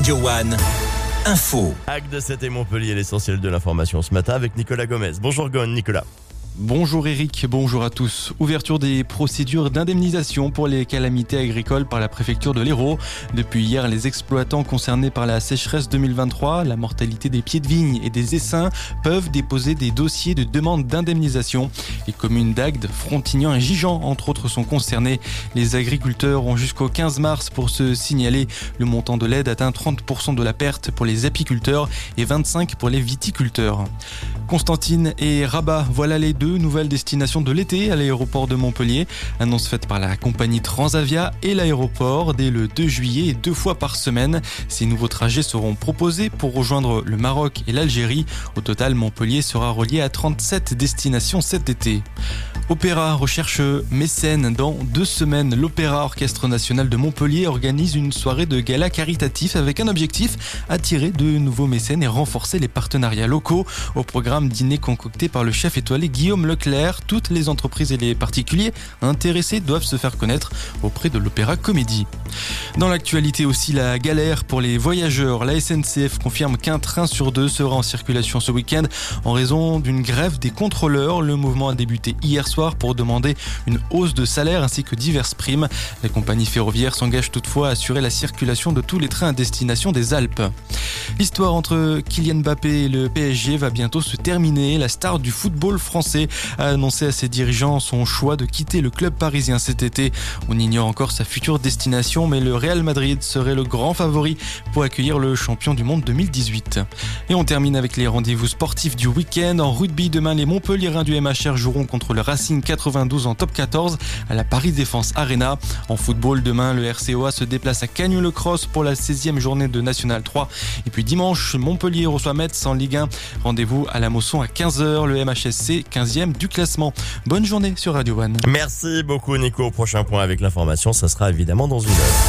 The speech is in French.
Radio. Info. Hack de 7 et Montpellier, l'essentiel de l'information ce matin avec Nicolas Gomez. Bonjour Gon, Nicolas. Bonjour Eric, bonjour à tous. Ouverture des procédures d'indemnisation pour les calamités agricoles par la préfecture de l'Hérault. Depuis hier, les exploitants concernés par la sécheresse 2023, la mortalité des pieds de vigne et des essaims peuvent déposer des dossiers de demande d'indemnisation. Les communes d'Agde, Frontignan et Gijan, entre autres, sont concernées. Les agriculteurs ont jusqu'au 15 mars pour se signaler. Le montant de l'aide atteint 30% de la perte pour les apiculteurs et 25% pour les viticulteurs. Constantine et Rabat, voilà les deux nouvelles destinations de l'été à l'aéroport de Montpellier. Annonce faite par la compagnie Transavia et l'aéroport dès le 2 juillet et deux fois par semaine. Ces nouveaux trajets seront proposés pour rejoindre le Maroc et l'Algérie. Au total, Montpellier sera relié à 37 destinations cet été. Opéra recherche mécène. Dans deux semaines, l'Opéra Orchestre National de Montpellier organise une soirée de gala caritatif avec un objectif, attirer de nouveaux mécènes et renforcer les partenariats locaux. Au programme dîner concocté par le chef étoilé Guillaume Leclerc, toutes les entreprises et les particuliers intéressés doivent se faire connaître auprès de l'Opéra Comédie. Dans l'actualité aussi, la galère pour les voyageurs. La SNCF confirme qu'un train sur deux sera en circulation ce week-end en raison d'une grève des contrôleurs. Le mouvement a débuté hier soir pour demander une hausse de salaire ainsi que diverses primes. La compagnie ferroviaire s'engage toutefois à assurer la circulation de tous les trains à destination des Alpes. L'histoire entre Kylian Mbappé et le PSG va bientôt se terminer. La star du football français a annoncé à ses dirigeants son choix de quitter le club parisien cet été. On ignore encore sa future destination, mais le Real Madrid serait le grand favori pour accueillir le champion du monde 2018. Et on termine avec les rendez-vous sportifs du week-end. En rugby, demain, les Montpellierins du MHR joueront contre le Racing 92 en top 14 à la Paris Défense Arena. En football, demain, le RCOA se déplace à Cagnes-le-Cross pour la 16e journée de National 3. Et puis dimanche, Montpellier reçoit Metz en Ligue 1. Rendez-vous à la Mosson à 15h, le MHSC 15e du classement. Bonne journée sur Radio One. Merci beaucoup Nico. Prochain point avec l'information, ça sera évidemment dans une heure.